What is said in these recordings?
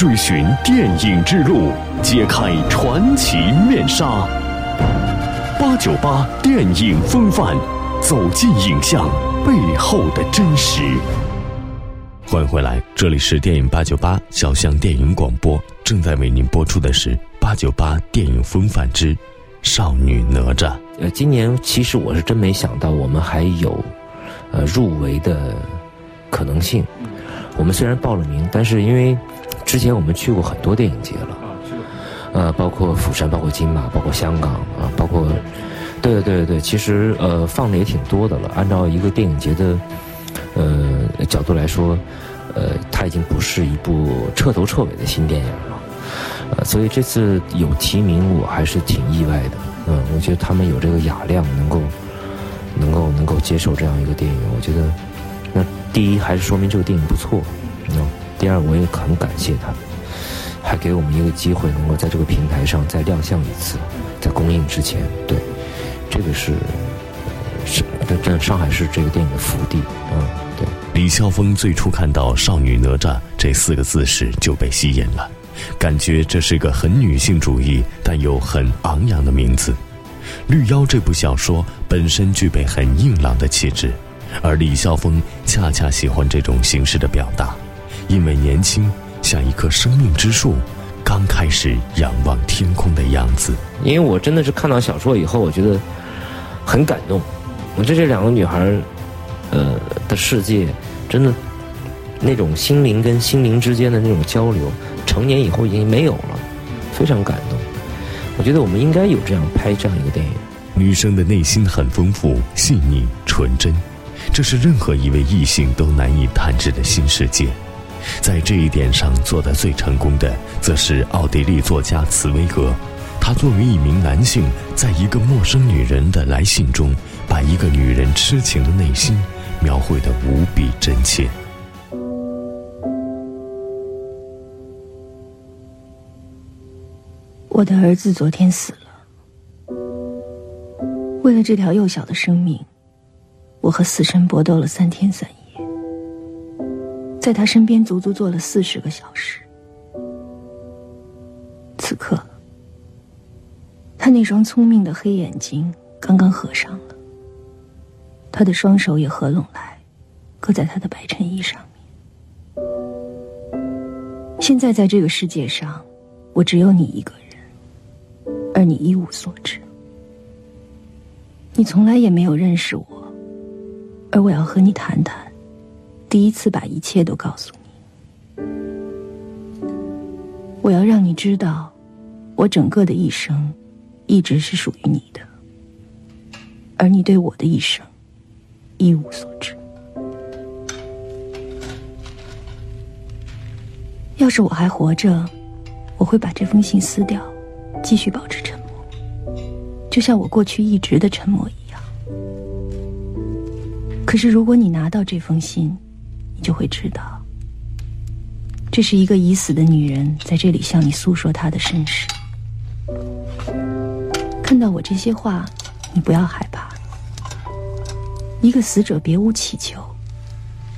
追寻电影之路，揭开传奇面纱。八九八电影风范，走进影像背后的真实。欢迎回来，这里是电影八九八小象电影广播，正在为您播出的是八九八电影风范之少女哪吒。呃，今年其实我是真没想到，我们还有呃入围的可能性。我们虽然报了名，但是因为之前我们去过很多电影节了，呃，包括釜山，包括金马，包括香港啊，包括对对对对，其实呃放的也挺多的了。按照一个电影节的呃角度来说，呃，它已经不是一部彻头彻尾的新电影了，呃，所以这次有提名，我还是挺意外的。嗯，我觉得他们有这个雅量，能够能够能够接受这样一个电影，我觉得那第一还是说明这个电影不错，嗯，第二我也很感谢他，还给我们一个机会，能够在这个平台上再亮相一次，在公映之前，对，这个是是这上海市这个电影的福地，嗯，对。李霄峰最初看到“少女哪吒”这四个字时就被吸引了。感觉这是个很女性主义但又很昂扬的名字，《绿妖》这部小说本身具备很硬朗的气质，而李霄峰恰恰喜欢这种形式的表达，因为年轻像一棵生命之树，刚开始仰望天空的样子。因为我真的是看到小说以后，我觉得很感动，我觉得这两个女孩，呃的世界，真的那种心灵跟心灵之间的那种交流。成年以后已经没有了，非常感动。我觉得我们应该有这样拍这样一个电影。女生的内心很丰富、细腻、纯真，这是任何一位异性都难以探知的新世界。在这一点上做得最成功的，则是奥地利作家茨威格。他作为一名男性，在一个陌生女人的来信中，把一个女人痴情的内心描绘得无比真切。我的儿子昨天死了。为了这条幼小的生命，我和死神搏斗了三天三夜，在他身边足足坐了四十个小时。此刻，他那双聪明的黑眼睛刚刚合上了，他的双手也合拢来，搁在他的白衬衣上面。现在在这个世界上，我只有你一个人。而你一无所知，你从来也没有认识我，而我要和你谈谈，第一次把一切都告诉你。我要让你知道，我整个的一生，一直是属于你的，而你对我的一生，一无所知。要是我还活着，我会把这封信撕掉。继续保持沉默，就像我过去一直的沉默一样。可是，如果你拿到这封信，就会知道，这是一个已死的女人在这里向你诉说她的身世。看到我这些话，你不要害怕。一个死者别无祈求，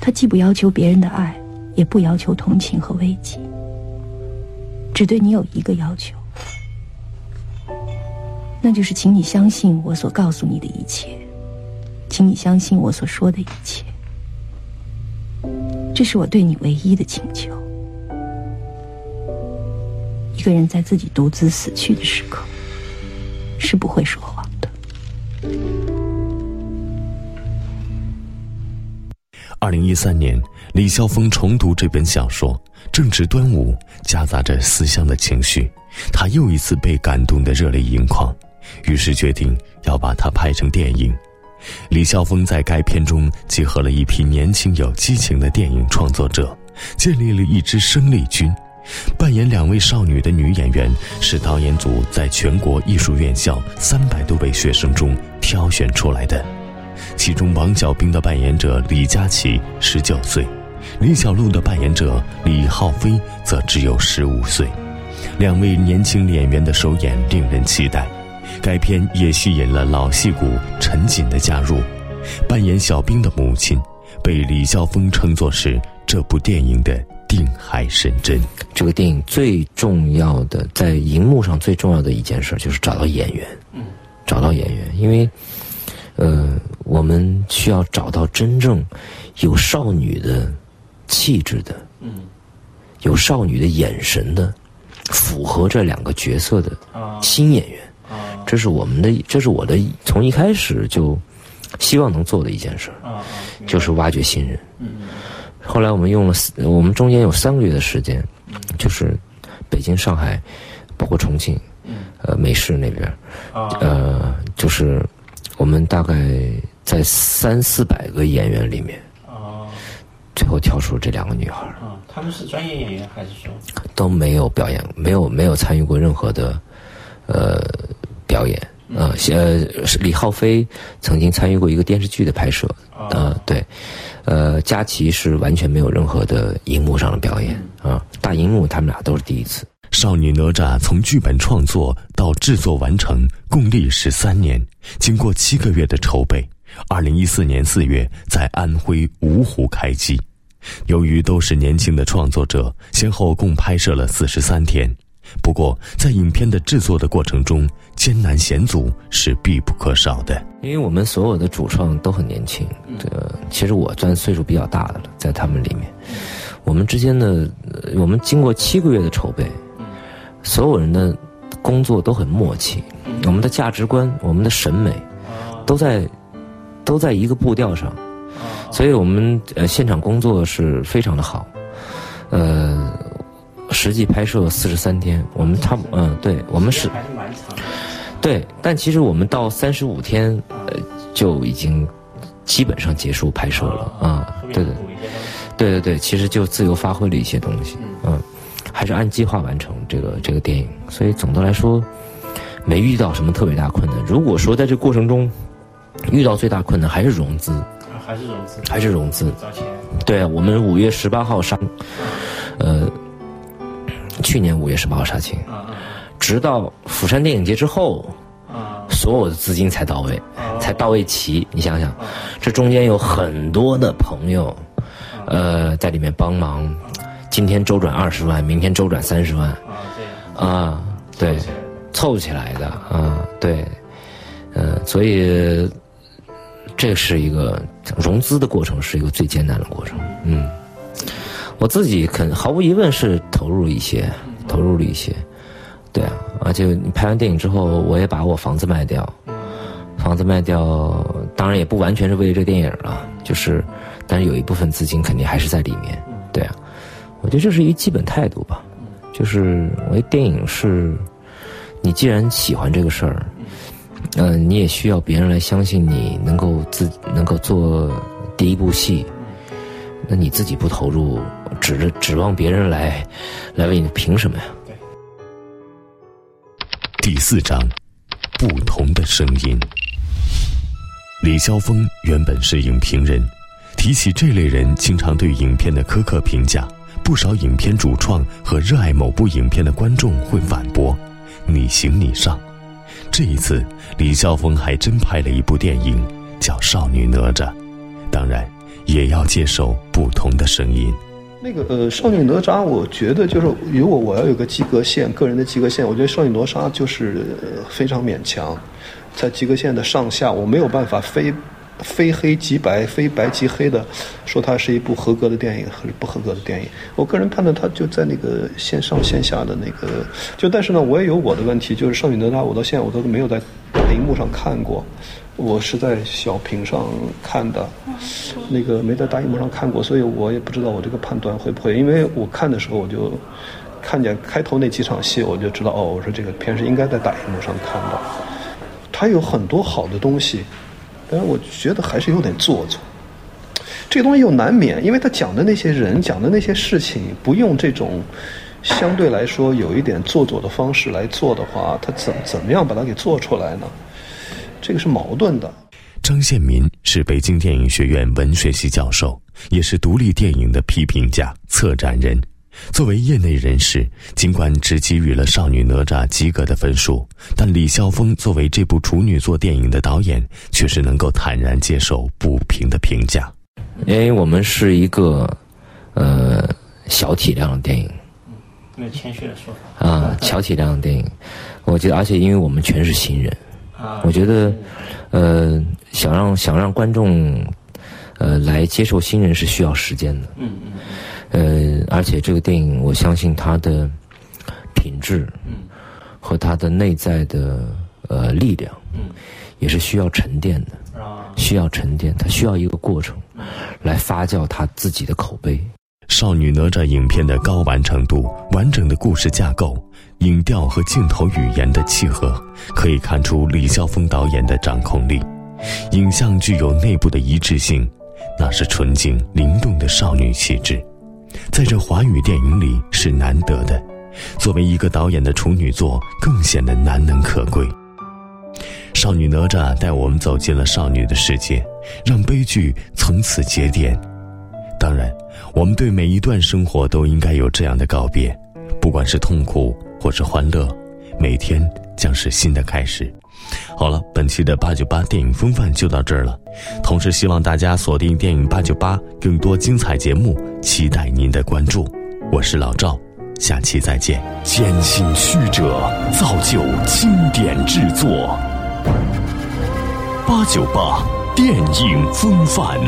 他既不要求别人的爱，也不要求同情和慰藉，只对你有一个要求。那就是，请你相信我所告诉你的一切，请你相信我所说的一切。这是我对你唯一的请求。一个人在自己独自死去的时刻，是不会说谎的。二零一三年，李霄峰重读这本小说，正值端午，夹杂着思乡的情绪，他又一次被感动得热泪盈眶。于是决定要把它拍成电影。李霄峰在该片中集合了一批年轻有激情的电影创作者，建立了一支生力军。扮演两位少女的女演员是导演组在全国艺术院校三百多位学生中挑选出来的。其中，王小兵的扮演者李佳琦十九岁，李小璐的扮演者李浩飞则只有十五岁。两位年轻演员的首演令人期待。该片也吸引了老戏骨陈瑾的加入，扮演小兵的母亲，被李霄峰称作是这部电影的定海神针。这个电影最重要的，在荧幕上最重要的一件事就是找到演员，嗯，找到演员，因为，呃，我们需要找到真正有少女的气质的，嗯，有少女的眼神的，符合这两个角色的新演员，啊，这是我们的，这是我的从一开始就希望能做的一件事，啊，就是挖掘新人，嗯，后来我们用了，我们中间有三个月的时间。就是北京、上海，包括重庆，呃，美式那边，呃，就是我们大概在三四百个演员里面，最后挑出这两个女孩。啊，他们是专业演员还是说都没有表演，没有没有参与过任何的呃表演。啊，呃，李浩飞曾经参与过一个电视剧的拍摄。啊，对。呃，佳琪是完全没有任何的荧幕上的表演啊，大荧幕他们俩都是第一次。少女哪吒从剧本创作到制作完成共历时三年，经过七个月的筹备，二零一四年四月在安徽芜湖开机。由于都是年轻的创作者，先后共拍摄了四十三天。不过，在影片的制作的过程中，艰难险阻是必不可少的。因为我们所有的主创都很年轻，这个其实我算岁数比较大的了，在他们里面，我们之间的，我们经过七个月的筹备，所有人的工作都很默契，我们的价值观、我们的审美，都在都在一个步调上，所以我们呃现场工作是非常的好，呃。实际拍摄四十三天，我们差不嗯，对我们是。对，但其实我们到三十五天，呃，就已经基本上结束拍摄了啊。对对，对对对，其实就自由发挥了一些东西，嗯，还是按计划完成这个这个电影。所以总的来说，没遇到什么特别大困难。如果说在这过程中遇到最大困难，还是融资，还是融资，还是融资。对啊，我们五月十八号杀，呃。去年五月十八号杀青，直到釜山电影节之后，所有的资金才到位，才到位齐。你想想，这中间有很多的朋友，呃，在里面帮忙。今天周转二十万，明天周转三十万，啊，对，凑起来的啊，对，呃，所以这是一个融资的过程，是一个最艰难的过程，嗯。我自己肯毫无疑问是投入了一些，投入了一些，对啊，而且你拍完电影之后，我也把我房子卖掉，房子卖掉，当然也不完全是为了这电影了，就是，但是有一部分资金肯定还是在里面，对啊，我觉得这是一个基本态度吧，就是我觉得电影是，你既然喜欢这个事儿，嗯，你也需要别人来相信你能够自能够做第一部戏。那你自己不投入，指着指望别人来，来为你，凭什么呀？第四章，不同的声音。李霄峰原本是影评人，提起这类人，经常对影片的苛刻评价，不少影片主创和热爱某部影片的观众会反驳：“你行你上。”这一次，李霄峰还真拍了一部电影，叫《少女哪吒》，当然。也要接受不同的声音。那个呃，少女哪吒，我觉得就是如果我要有个及格线，个人的及格线，我觉得少女哪吒就是非常勉强，在及格线的上下，我没有办法非非黑即白，非白即黑的说它是一部合格的电影还是不合格的电影。我个人判断它就在那个线上线下的那个，就但是呢，我也有我的问题，就是少女哪吒，我到现在我都没有在荧幕上看过。我是在小屏上看的，那个没在大荧幕上看过，所以我也不知道我这个判断会不会。因为我看的时候，我就看见开头那几场戏，我就知道哦，我说这个片是应该在大荧幕上看的。它有很多好的东西，但是我觉得还是有点做作。这个东西又难免，因为他讲的那些人讲的那些事情，不用这种相对来说有一点做作的方式来做的话，他怎怎么样把它给做出来呢？这个是矛盾的。张献民是北京电影学院文学系教授，也是独立电影的批评家、策展人。作为业内人士，尽管只给予了《少女哪吒》及格的分数，但李霄峰作为这部处女作电影的导演，却是能够坦然接受不平的评价。因为我们是一个，呃，小小体量的电影。没有谦虚的说法啊，小体量的电影，我觉得，而且因为我们全是新人，啊，我觉得，呃，想让想让观众，呃，来接受新人是需要时间的。嗯嗯呃，而且这个电影，我相信它的品质，嗯和它的内在的呃力量，嗯也是需要沉淀的，需要沉淀，它需要一个过程，来发酵它自己的口碑。少女哪吒影片的高完成度、完整的故事架构、影调和镜头语言的契合，可以看出李霄峰导演的掌控力。影像具有内部的一致性，那是纯净灵动的少女气质，在这华语电影里是难得的。作为一个导演的处女作，更显得难能可贵。少女哪吒带我们走进了少女的世界，让悲剧从此节点。当然，我们对每一段生活都应该有这样的告别，不管是痛苦或是欢乐，每天将是新的开始。好了，本期的八九八电影风范就到这儿了。同时，希望大家锁定电影八九八更多精彩节目，期待您的关注。我是老赵，下期再见。艰辛曲折，造就经典制作。八九八电影风范。